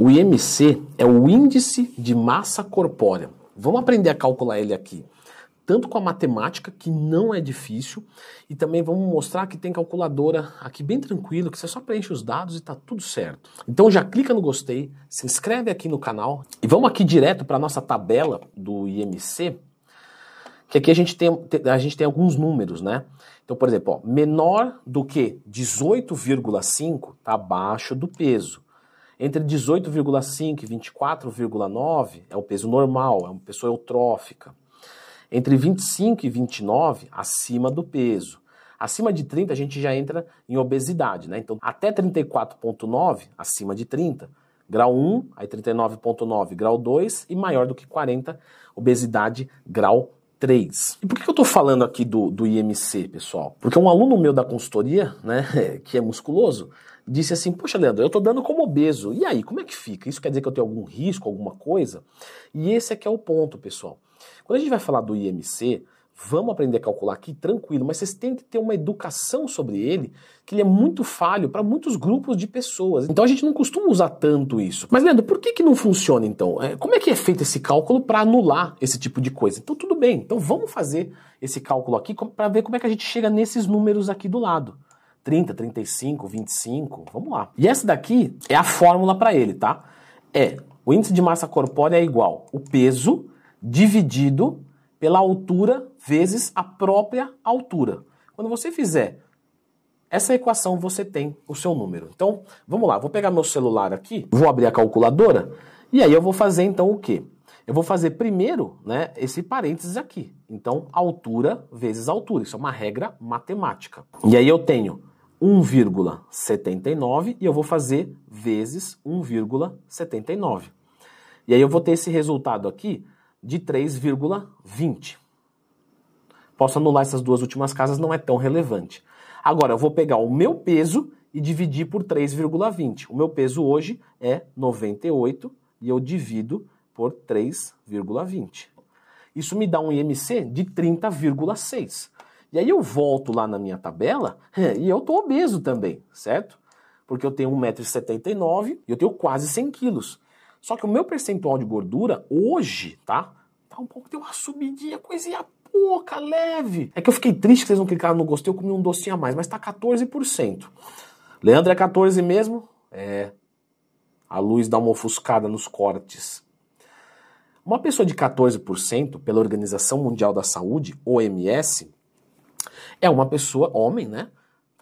O IMC é o índice de massa corpórea. Vamos aprender a calcular ele aqui. Tanto com a matemática, que não é difícil, e também vamos mostrar que tem calculadora aqui bem tranquilo, que você só preenche os dados e tá tudo certo. Então já clica no gostei, se inscreve aqui no canal e vamos aqui direto para nossa tabela do IMC, que aqui a gente tem, a gente tem alguns números, né? Então, por exemplo, ó, menor do que 18,5 está abaixo do peso. Entre 18,5 e 24,9 é o peso normal, é uma pessoa eutrófica. Entre 25 e 29, acima do peso. Acima de 30, a gente já entra em obesidade, né? Então, até 34,9, acima de 30. Grau 1, aí 39,9, grau 2 e maior do que 40, obesidade grau 3. E por que eu estou falando aqui do, do IMC, pessoal? Porque um aluno meu da consultoria, né, que é musculoso, disse assim: Poxa, Leandro, eu estou dando como obeso. E aí, como é que fica? Isso quer dizer que eu tenho algum risco, alguma coisa? E esse é que é o ponto, pessoal. Quando a gente vai falar do IMC, vamos aprender a calcular aqui tranquilo, mas vocês têm que ter uma educação sobre ele, que ele é muito falho para muitos grupos de pessoas. Então a gente não costuma usar tanto isso. Mas Leandro, por que, que não funciona então? É, como é que é feito esse cálculo para anular esse tipo de coisa? Então tudo bem, então vamos fazer esse cálculo aqui para ver como é que a gente chega nesses números aqui do lado. 30, 35, 25, vamos lá. E essa daqui é a fórmula para ele, tá? É o índice de massa corpórea é igual o peso dividido pela altura vezes a própria altura. Quando você fizer essa equação, você tem o seu número. Então, vamos lá, vou pegar meu celular aqui, vou abrir a calculadora e aí eu vou fazer então o quê? Eu vou fazer primeiro, né, esse parênteses aqui. Então, altura vezes altura. Isso é uma regra matemática. E aí eu tenho 1,79 e eu vou fazer vezes 1,79. E aí eu vou ter esse resultado aqui de 3,20. Posso anular essas duas últimas casas, não é tão relevante. Agora, eu vou pegar o meu peso e dividir por 3,20. O meu peso hoje é 98 e eu divido por 3,20. Isso me dá um IMC de 30,6. E aí eu volto lá na minha tabela e eu tô obeso também, certo? Porque eu tenho 1,79m e eu tenho quase 100 quilos. Só que o meu percentual de gordura hoje, tá? Tá um pouco, tem uma subidinha, coisinha pouca, leve. É que eu fiquei triste que vocês não clicaram no gostei, eu comi um docinho a mais, mas tá 14%. Leandro é 14 mesmo? É. A luz dá uma ofuscada nos cortes. Uma pessoa de 14%, pela Organização Mundial da Saúde, OMS, é uma pessoa, homem, né?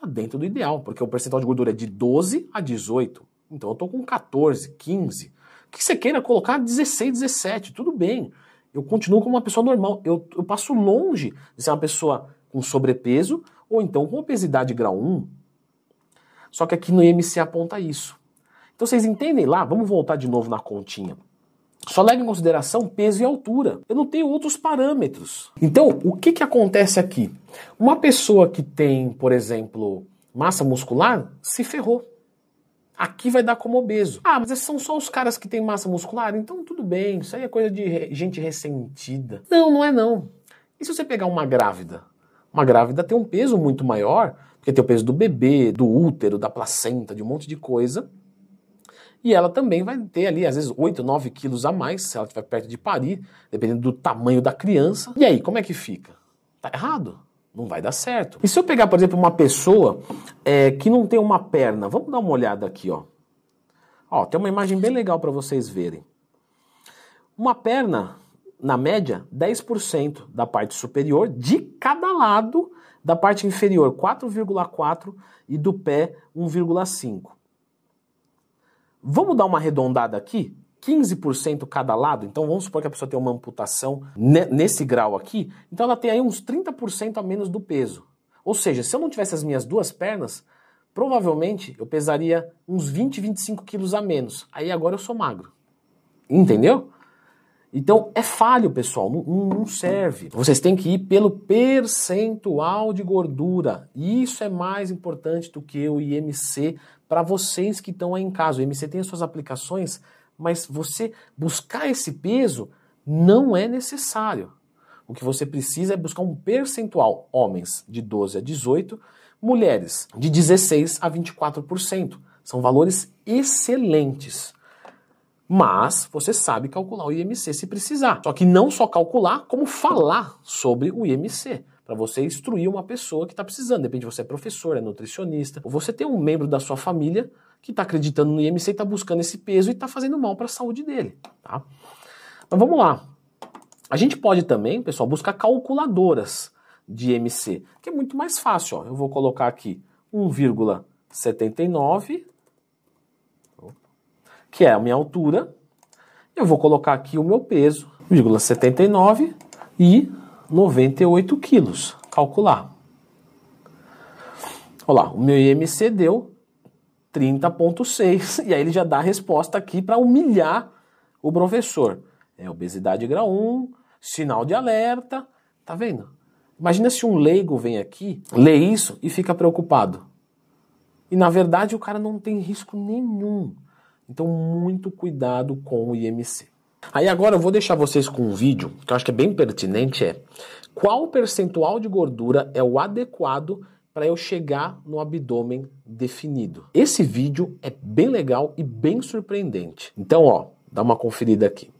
Tá dentro do ideal, porque o percentual de gordura é de 12 a 18. Então eu tô com 14, 15 que você queira colocar 16, 17, tudo bem. Eu continuo como uma pessoa normal. Eu, eu passo longe de ser uma pessoa com sobrepeso ou então com obesidade grau 1. Só que aqui no IMC aponta isso. Então vocês entendem lá? Vamos voltar de novo na continha. Só leva em consideração peso e altura. Eu não tenho outros parâmetros. Então, o que, que acontece aqui? Uma pessoa que tem, por exemplo, massa muscular se ferrou. Aqui vai dar como obeso. Ah, mas esses são só os caras que têm massa muscular? Então tudo bem, isso aí é coisa de gente ressentida. Não, não é não. E se você pegar uma grávida? Uma grávida tem um peso muito maior, porque tem o peso do bebê, do útero, da placenta, de um monte de coisa. E ela também vai ter ali, às vezes, 8, 9 quilos a mais, se ela estiver perto de parir, dependendo do tamanho da criança. E aí, como é que fica? Tá errado? Não vai dar certo. E se eu pegar, por exemplo, uma pessoa é, que não tem uma perna, vamos dar uma olhada aqui, ó. Ó, tem uma imagem bem legal para vocês verem. Uma perna, na média, 10% da parte superior de cada lado, da parte inferior 4,4 e do pé 1,5. Vamos dar uma arredondada aqui? 15% cada lado, então vamos supor que a pessoa tem uma amputação nesse grau aqui, então ela tem aí uns 30% a menos do peso. Ou seja, se eu não tivesse as minhas duas pernas, provavelmente eu pesaria uns 20, 25 quilos a menos. Aí agora eu sou magro. Entendeu? Então é falho, pessoal, não, não, serve. Vocês têm que ir pelo percentual de gordura. Isso é mais importante do que o IMC para vocês que estão aí em casa. O IMC tem as suas aplicações mas você buscar esse peso não é necessário. O que você precisa é buscar um percentual, homens de 12 a 18, mulheres de 16 a 24%. São valores excelentes. Mas você sabe calcular o IMC se precisar. Só que não só calcular, como falar sobre o IMC para você instruir uma pessoa que está precisando. Depende, você é professor, é nutricionista, ou você tem um membro da sua família que está acreditando no IMC e está buscando esse peso e está fazendo mal para a saúde dele. Tá? Mas vamos lá. A gente pode também, pessoal, buscar calculadoras de IMC, que é muito mais fácil. Ó. Eu vou colocar aqui 1,79, que é a minha altura. Eu vou colocar aqui o meu peso, 1,79 e 98 quilos. Calcular. Olha lá, o meu IMC deu 30,6. E aí ele já dá a resposta aqui para humilhar o professor. É obesidade grau 1, sinal de alerta. Tá vendo? Imagina se um leigo vem aqui, lê isso e fica preocupado. E na verdade o cara não tem risco nenhum. Então, muito cuidado com o IMC. Aí agora eu vou deixar vocês com um vídeo que eu acho que é bem pertinente, é qual percentual de gordura é o adequado para eu chegar no abdômen definido. Esse vídeo é bem legal e bem surpreendente. Então, ó, dá uma conferida aqui.